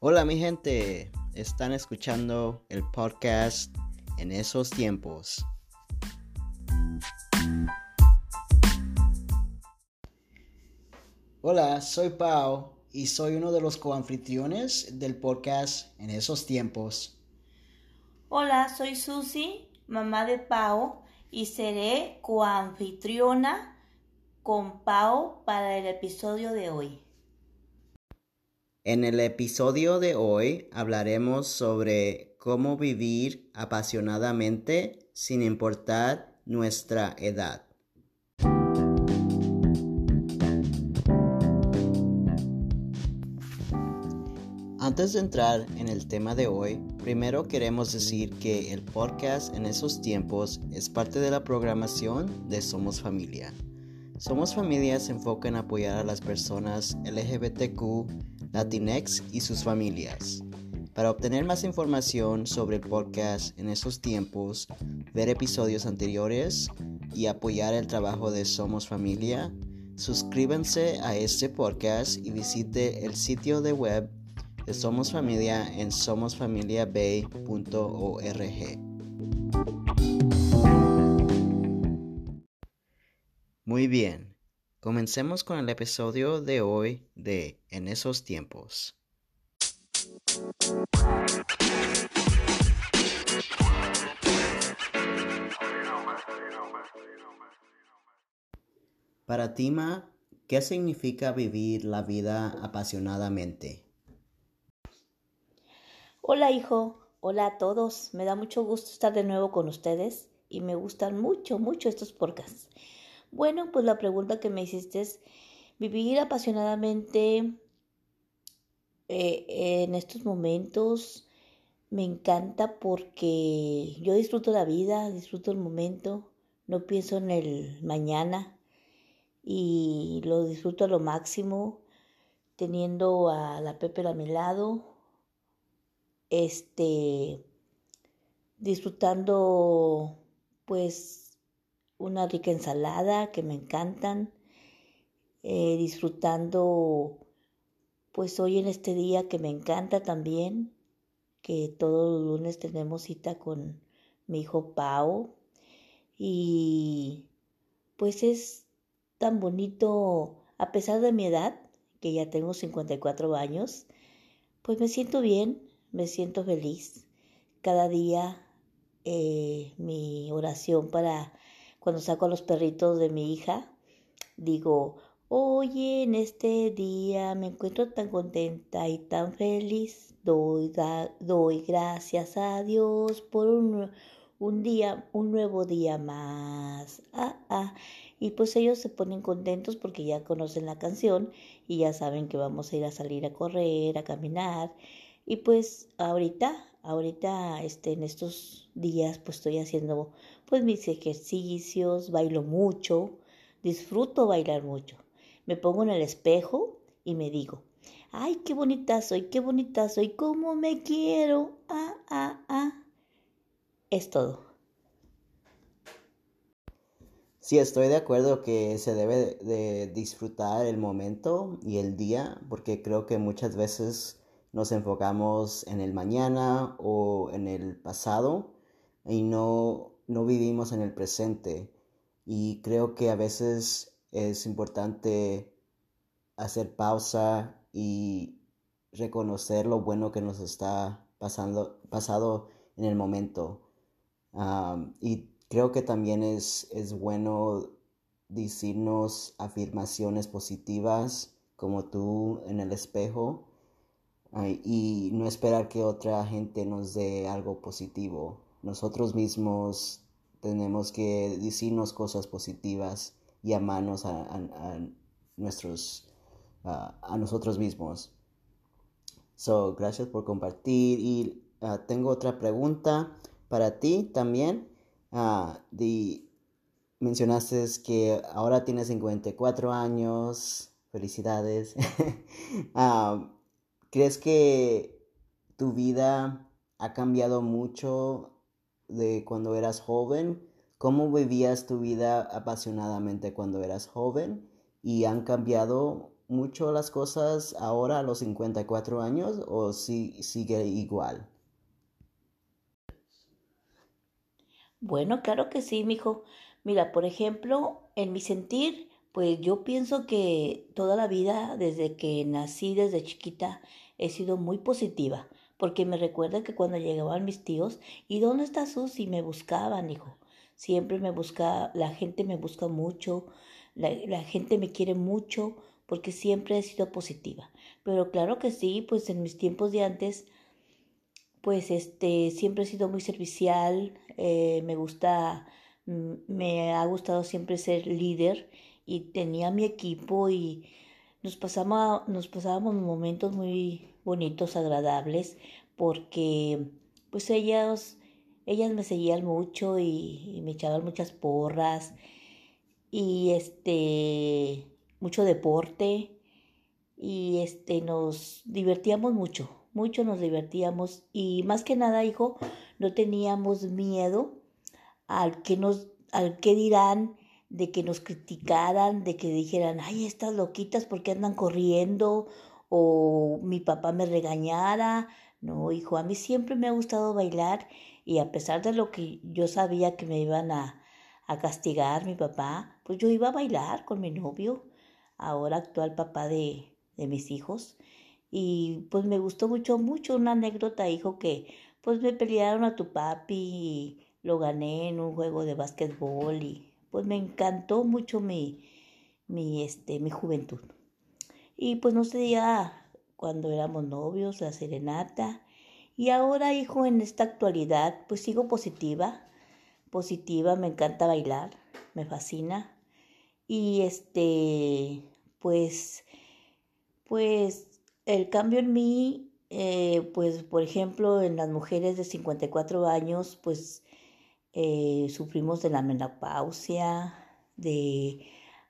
Hola mi gente, están escuchando el podcast en esos tiempos. Hola, soy Pau y soy uno de los coanfitriones del podcast en esos tiempos. Hola, soy Susi, mamá de Pau, y seré coanfitriona con Pau para el episodio de hoy. En el episodio de hoy hablaremos sobre cómo vivir apasionadamente sin importar nuestra edad. Antes de entrar en el tema de hoy, primero queremos decir que el podcast en esos tiempos es parte de la programación de Somos Familia. Somos Familia se enfoca en apoyar a las personas LGBTQ, Latinx y sus familias. Para obtener más información sobre el podcast en esos tiempos, ver episodios anteriores y apoyar el trabajo de Somos Familia, suscríbanse a este podcast y visite el sitio de web somos Familia en somosfamiliabay.org. Muy bien, comencemos con el episodio de hoy de En esos tiempos. Para Tima, ¿qué significa vivir la vida apasionadamente? Hola hijo, hola a todos. Me da mucho gusto estar de nuevo con ustedes y me gustan mucho, mucho estos podcasts. Bueno, pues la pregunta que me hiciste es, vivir apasionadamente eh, en estos momentos me encanta porque yo disfruto la vida, disfruto el momento, no pienso en el mañana y lo disfruto a lo máximo teniendo a la Pepe a mi lado, este, disfrutando pues una rica ensalada que me encantan, eh, disfrutando pues hoy en este día que me encanta también, que todos los lunes tenemos cita con mi hijo Pau y pues es tan bonito a pesar de mi edad, que ya tengo 54 años, pues me siento bien, me siento feliz. Cada día eh, mi oración para cuando saco a los perritos de mi hija, digo, oye, en este día me encuentro tan contenta y tan feliz. Doy, doy gracias a Dios por un, un, día, un nuevo día más. Ah, ah. Y pues ellos se ponen contentos porque ya conocen la canción y ya saben que vamos a ir a salir a correr, a caminar y pues ahorita, ahorita este, en estos días pues estoy haciendo pues mis ejercicios, bailo mucho, disfruto bailar mucho. Me pongo en el espejo y me digo, ay, qué bonita soy, qué bonita soy, cómo me quiero, ah, ah, ah. Es todo. Sí, estoy de acuerdo que se debe de disfrutar el momento y el día, porque creo que muchas veces nos enfocamos en el mañana o en el pasado y no, no vivimos en el presente. Y creo que a veces es importante hacer pausa y reconocer lo bueno que nos está pasando pasado en el momento. y creo que también es, es bueno decirnos afirmaciones positivas como tú en el espejo y no esperar que otra gente nos dé algo positivo. Nosotros mismos tenemos que decirnos cosas positivas y amarnos a, nuestros, a nosotros mismos. So, gracias por compartir y ah, tengo otra pregunta para ti también. Uh, mencionaste que ahora tienes 54 años. Felicidades. Ah, ¿Crees que tu vida ha cambiado mucho de cuando eras joven? ¿Cómo vivías tu vida apasionadamente cuando eras joven? ¿Y han cambiado mucho las cosas ahora a los 54 años o si sigue igual? Bueno, claro que sí, mijo. Mira, por ejemplo, en mi sentir, pues yo pienso que toda la vida, desde que nací, desde chiquita, he sido muy positiva, porque me recuerda que cuando llegaban mis tíos, ¿y dónde está Susi? Me buscaban, hijo. Siempre me busca, la gente me busca mucho, la, la gente me quiere mucho, porque siempre he sido positiva. Pero claro que sí, pues en mis tiempos de antes, pues este, siempre he sido muy servicial, eh, me gusta, mm, me ha gustado siempre ser líder y tenía mi equipo y nos pasamos, nos pasábamos momentos muy bonitos, agradables, porque pues ellas, ellas me seguían mucho y, y me echaban muchas porras y este mucho deporte y este nos divertíamos mucho, mucho nos divertíamos y más que nada, hijo, no teníamos miedo al que nos al que dirán de que nos criticaran, de que dijeran, ay, estas loquitas, ¿por qué andan corriendo? O mi papá me regañara. No, hijo, a mí siempre me ha gustado bailar y a pesar de lo que yo sabía que me iban a, a castigar mi papá, pues yo iba a bailar con mi novio, ahora actual papá de, de mis hijos. Y pues me gustó mucho, mucho una anécdota, hijo, que pues me pelearon a tu papi y lo gané en un juego de básquetbol y pues me encantó mucho mi, mi, este, mi juventud. Y pues no sé ya cuando éramos novios, la serenata. Y ahora, hijo, en esta actualidad, pues sigo positiva, positiva, me encanta bailar, me fascina. Y este, pues, pues el cambio en mí, eh, pues por ejemplo, en las mujeres de 54 años, pues eh, sufrimos de la menopausia, de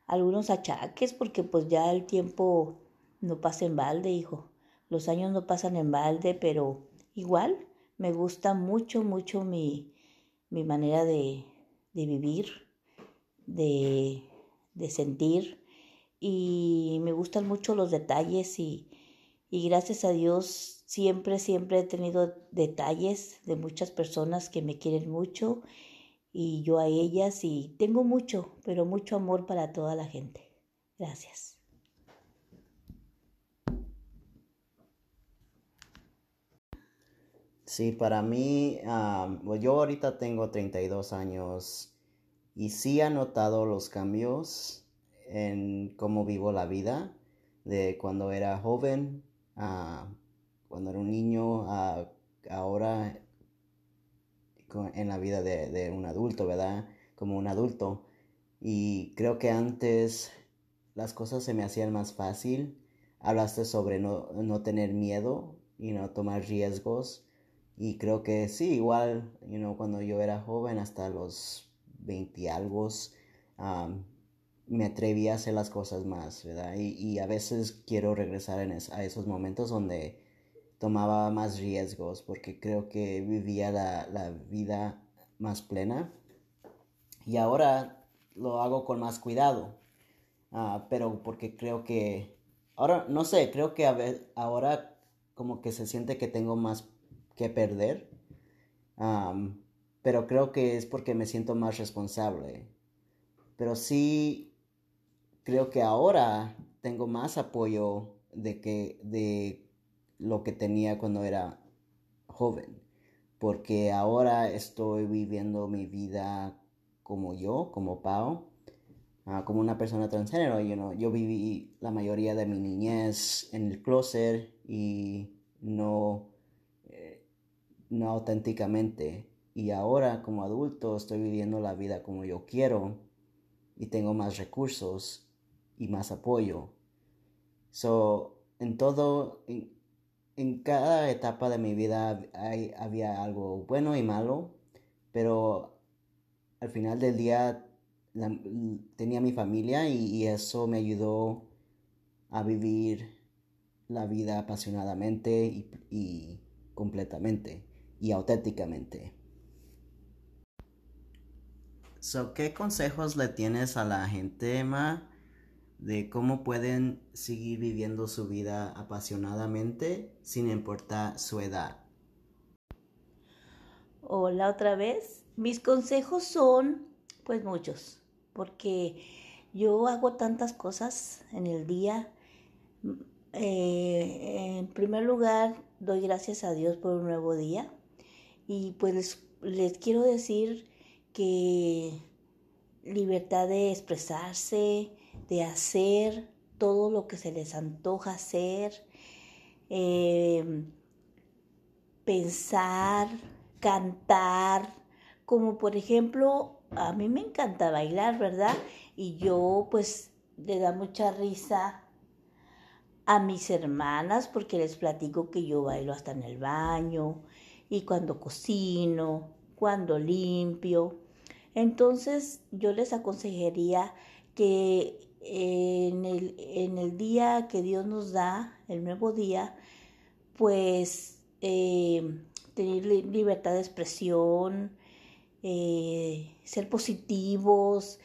algunos achaques, porque pues ya el tiempo no pasa en balde, hijo. Los años no pasan en balde, pero igual me gusta mucho, mucho mi, mi manera de, de vivir, de, de, sentir, y me gustan mucho los detalles y, y gracias a Dios Siempre, siempre he tenido detalles de muchas personas que me quieren mucho y yo a ellas y tengo mucho, pero mucho amor para toda la gente. Gracias. Sí, para mí, pues yo ahorita tengo 32 años y sí he notado los cambios en cómo vivo la vida de cuando era joven a cuando era un niño ahora en la vida de, un adulto, ¿verdad? Como un adulto. Y creo que antes las cosas se me hacían más fácil. Hablaste sobre no, no tener miedo y no tomar riesgos. Y creo que sí, igual, you know, cuando yo era joven, hasta los 20 algo, me atreví a hacer las cosas más, ¿verdad? Y, a veces quiero regresar a esos momentos donde tomaba más riesgos porque creo que vivía la, vida más plena. Y ahora lo hago con más cuidado. Ah, pero porque creo que, ahora, no sé, creo que ahora como que se siente que tengo más que perder. pero creo que es porque me siento más responsable. Pero sí, creo que ahora tengo más apoyo de que, de lo que tenía cuando era joven, porque ahora estoy viviendo mi vida como yo, como Pau, ah, como una persona transgénero. You yo viví la mayoría de mi niñez en el closet y no, eh, no auténticamente. Y ahora como adulto estoy viviendo la vida como yo quiero y tengo más recursos y más apoyo. So, en todo, en cada etapa de mi vida había algo bueno y malo, pero al final del día tenía mi familia y, eso me ayudó a vivir la vida apasionadamente y, completamente y auténticamente. So, ¿Qué consejos le tienes a la gente, Ma, de cómo pueden seguir viviendo su vida apasionadamente sin importar su edad. Hola otra vez. Mis consejos son pues muchos, porque yo hago tantas cosas en el día. Eh, en primer lugar, doy gracias a Dios por un nuevo día y pues les, les quiero decir que libertad de expresarse, de hacer todo lo que se les antoja hacer, eh, pensar, cantar, como por ejemplo, a mí me encanta bailar, ¿verdad? Y yo pues le da mucha risa a mis hermanas porque les platico que yo bailo hasta en el baño y cuando cocino, cuando limpio. Entonces yo les aconsejaría que en el, en el día que Dios nos da, el nuevo día, pues eh, tener libertad de expresión, eh, ser positivos,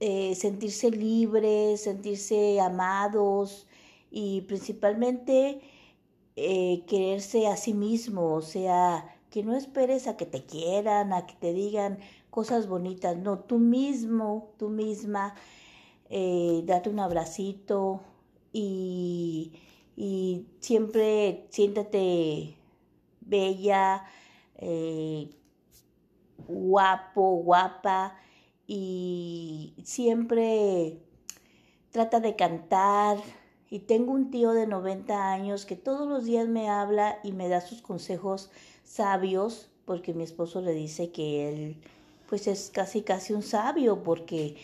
eh, sentirse libres, sentirse amados y principalmente quererse a sí mismo, o sea, que no esperes a que te quieran, a que te digan cosas bonitas, no, tú mismo, tú misma eh, date un abracito y, siempre siéntate bella, eh, guapo, guapa y siempre trata de cantar. Y tengo un tío de 90 años que todos los días me habla y me da sus consejos sabios, porque mi esposo le dice que él pues es casi casi un sabio, porque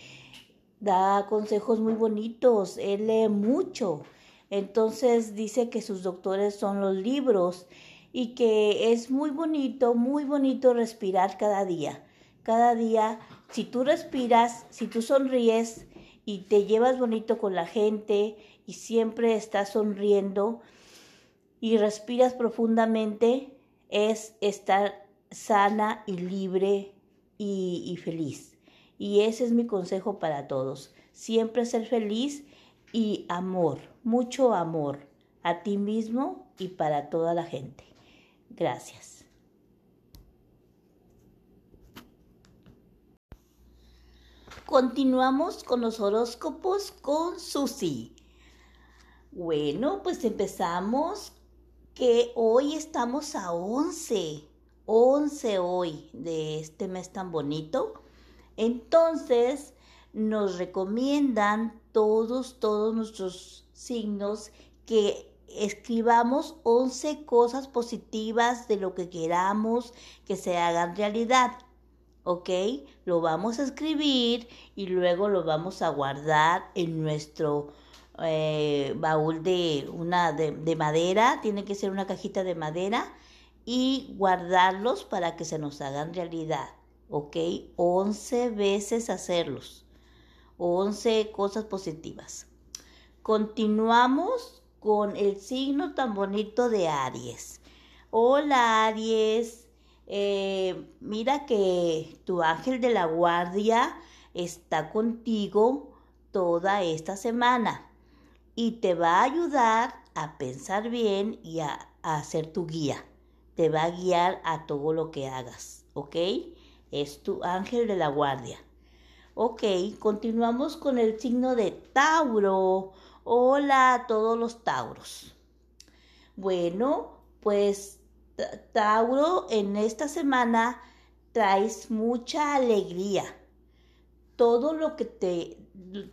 da consejos muy bonitos, él lee mucho. Entonces dice que sus doctores son los libros y que es muy bonito, muy bonito respirar cada día. Cada día, si tú respiras, si tú sonríes y te llevas bonito con la gente y siempre estás sonriendo y respiras profundamente, es estar sana y libre y, y feliz. Y ese es mi consejo para todos. Siempre ser feliz y amor, mucho amor a ti mismo y para toda la gente. Gracias. Continuamos con los horóscopos con Susi. Bueno, pues empezamos que hoy estamos a 11, 11 hoy de este mes tan bonito. Entonces, nos recomiendan todos, todos nuestros signos que escribamos 11 cosas positivas de lo que queramos que se hagan realidad. ¿Ok? Lo vamos a escribir y luego lo vamos a guardar en nuestro eh, baúl de, una, de, de madera. Tiene que ser una cajita de madera y guardarlos para que se nos hagan realidad. ¿Ok? 11 veces hacerlos. 11 cosas positivas. Continuamos con el signo tan bonito de Aries. Hola Aries, eh, mira que tu ángel de la guardia está contigo toda esta semana y te va a ayudar a pensar bien y a, a hacer tu guía. Te va a guiar a todo lo que hagas, ¿ok? Es tu ángel de la guardia. Ok, continuamos con el signo de Tauro. Hola a todos los Tauros. Bueno, pues Tauro, en esta semana traes mucha alegría. Todo lo que te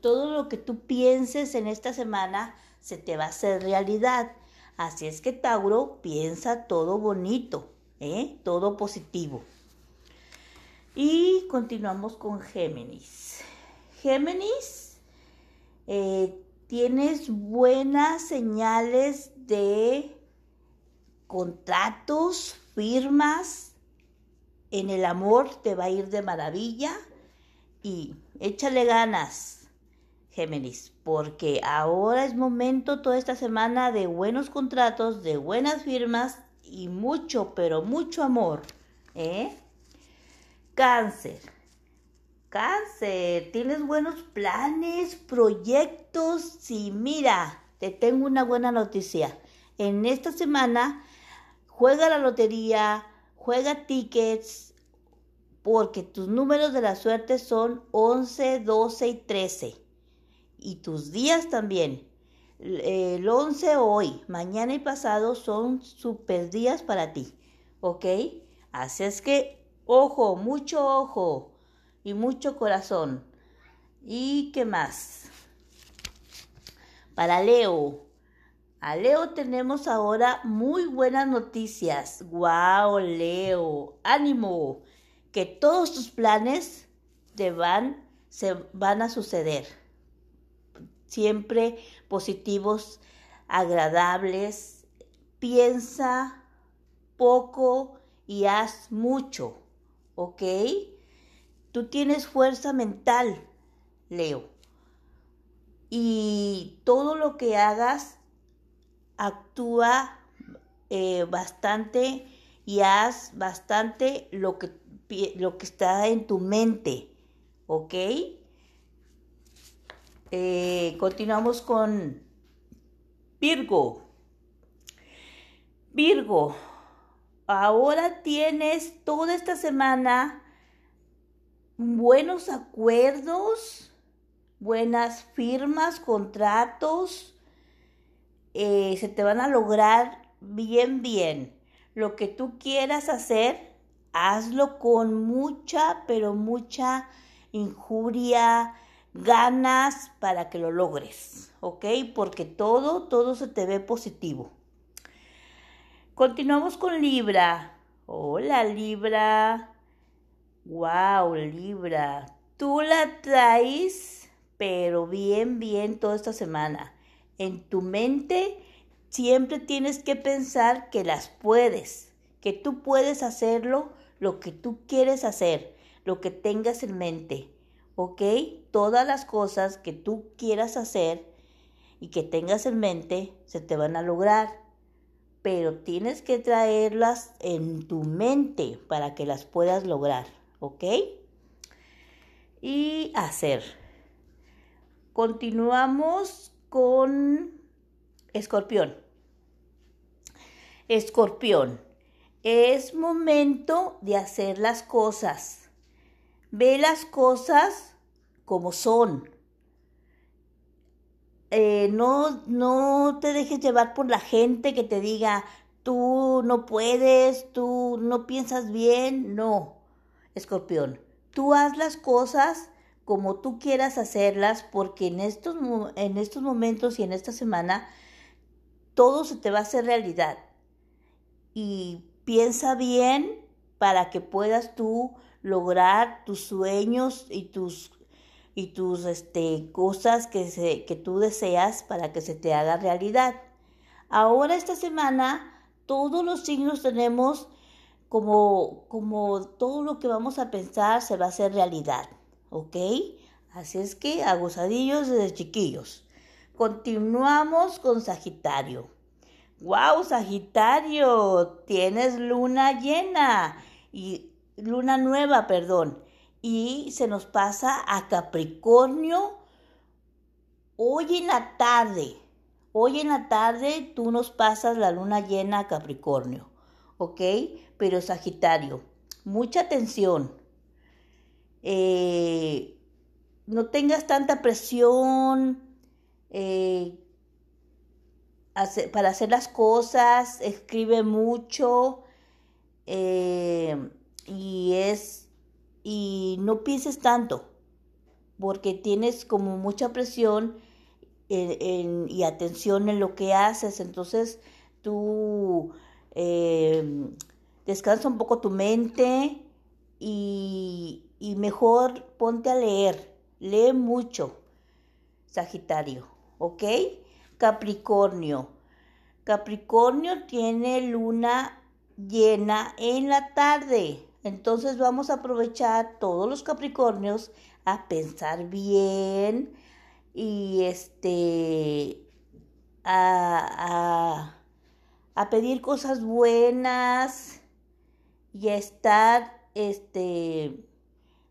todo lo que tú pienses en esta semana se te va a hacer realidad. Así es que Tauro piensa todo bonito, ¿eh? todo positivo. Y continuamos con Géminis. Géminis, eh, tienes buenas señales de contratos, firmas. En el amor te va a ir de maravilla. Y échale ganas, Géminis, porque ahora es momento toda esta semana de buenos contratos, de buenas firmas y mucho, pero mucho amor. ¿eh? Cáncer. Cáncer, tienes buenos planes, proyectos. Sí, mira, te tengo una buena noticia. En esta semana juega la lotería, juega tickets, porque tus números de la suerte son 11, 12 y 13. Y tus días también. El 11 hoy, mañana y pasado son super días para ti. ¿Ok? Así es que, ojo, mucho ojo y mucho corazón. ¿Y qué más? Para Leo. A Leo tenemos ahora muy buenas noticias. ¡Guau, Leo! ¡Ánimo! Que todos tus planes te van, se van a suceder. Siempre positivos, agradables. Piensa poco y haz mucho. ¿Ok? Tú tienes fuerza mental, Leo. Y todo lo que hagas actúa eh, bastante y haz bastante lo que, lo que está en tu mente. ¿Ok? Eh, continuamos con Virgo. Virgo, ahora tienes toda esta semana buenos acuerdos, buenas firmas, contratos, eh, se te van a lograr bien, bien. Lo que tú quieras hacer, hazlo con mucha, pero mucha injuria, ganas para que lo logres, ¿ok? Porque todo, todo se te ve positivo. Continuamos con Libra. Hola Libra. Wow, Libra, tú la traes, pero bien, bien toda esta semana. En tu mente siempre tienes que pensar que las puedes, que tú puedes hacerlo, lo que tú quieres hacer, lo que tengas en mente. ¿Ok? Todas las cosas que tú quieras hacer y que tengas en mente se te van a lograr. Pero tienes que traerlas en tu mente para que las puedas lograr. ¿ok? Y hacer. Continuamos con escorpión. Escorpión, es momento de hacer las cosas. Ve las cosas como son. Eh, no, no te dejes llevar por la gente que te diga, tú no puedes, tú no piensas bien. No, Escorpión, tú haz las cosas como tú quieras hacerlas porque en estos, en estos momentos y en esta semana todo se te va a hacer realidad. Y piensa bien para que puedas tú lograr tus sueños y tus y tus este, cosas que, se, que tú deseas para que se te haga realidad. Ahora esta semana todos los signos tenemos como, como todo lo que vamos a pensar se va a hacer realidad, ¿ok? Así es que agusadillos desde chiquillos. Continuamos con Sagitario. ¡Wow, Sagitario! Tienes luna llena y luna nueva, perdón. Y se nos pasa a Capricornio hoy en la tarde. Hoy en la tarde tú nos pasas la luna llena a Capricornio. ¿ok? Pero Sagitario, mucha atención. Eh, no tengas tanta presión eh, para hacer las cosas, escribe mucho eh, y es y no pienses tanto porque tienes como mucha presión y atención en lo que haces, entonces tú eh, descansa un poco tu mente y, mejor ponte a leer, lee mucho, Sagitario, ¿ok? Capricornio. Capricornio tiene luna llena en la tarde. Entonces vamos a aprovechar todos los Capricornios a pensar bien y este a, a pedir cosas buenas y a estar este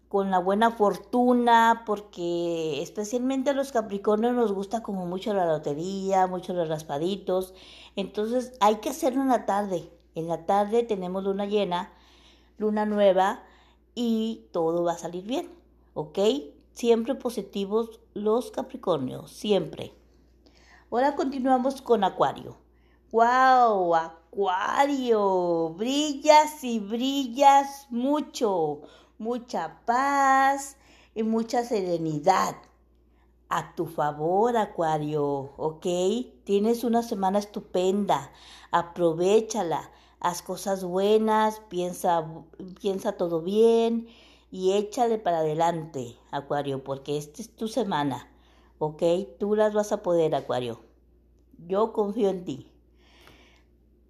con la buena fortuna, porque especialmente a los Capricornios nos gusta como mucho la lotería, mucho los raspaditos. Entonces hay que hacerlo en la tarde. En la tarde tenemos luna llena, luna nueva y todo va a salir bien. ¿Ok? Siempre positivos los Capricornios, siempre. Ahora continuamos con Acuario. ¡Wow! Acuario, brillas y brillas mucho mucha paz y mucha serenidad. A tu favor, Acuario, ¿ok? Tienes una semana estupenda. Aprovechala. Haz cosas buenas, piensa, piensa todo bien y échale para adelante, Acuario, porque esta es tu semana, ¿ok? Tú las vas a poder, Acuario. Yo confío en ti.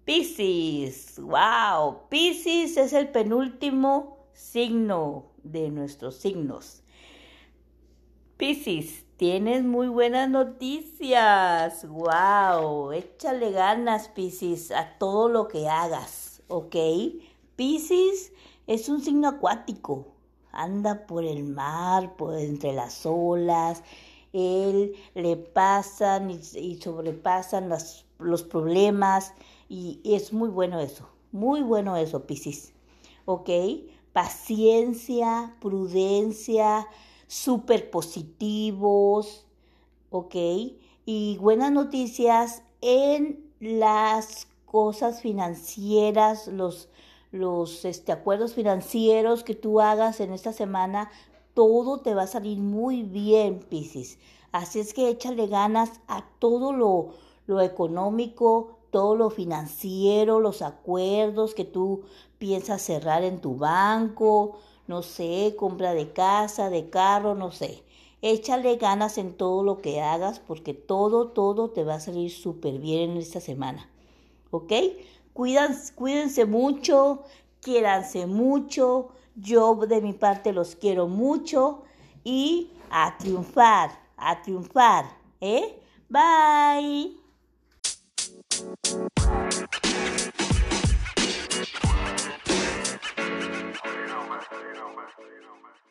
Piscis, wow, Piscis es el penúltimo signo de nuestros signos. Piscis, tienes muy buenas noticias. ¡Wow! Échale ganas, Piscis, a todo lo que hagas, ¿ok? Piscis es un signo acuático. Anda por el mar, por entre las olas. Él le pasan y, sobrepasan los problemas. Y, y es muy bueno eso. Muy bueno eso, Piscis. ¿Ok? paciencia, prudencia, súper positivos, ¿ok? Y buenas noticias en las cosas financieras, los, los este, acuerdos financieros que tú hagas en esta semana, todo te va a salir muy bien, Piscis. Así es que échale ganas a todo lo, lo económico, todo lo financiero, los acuerdos que tú piensas cerrar en tu banco, no sé, compra de casa, de carro, no sé. Échale ganas en todo lo que hagas porque todo, todo te va a salir súper bien en esta semana. ¿Ok? Cuídense, cuídense mucho, quiéranse mucho. Yo de mi parte los quiero mucho y a triunfar, a triunfar. ¿Eh? Bye. but you know, man.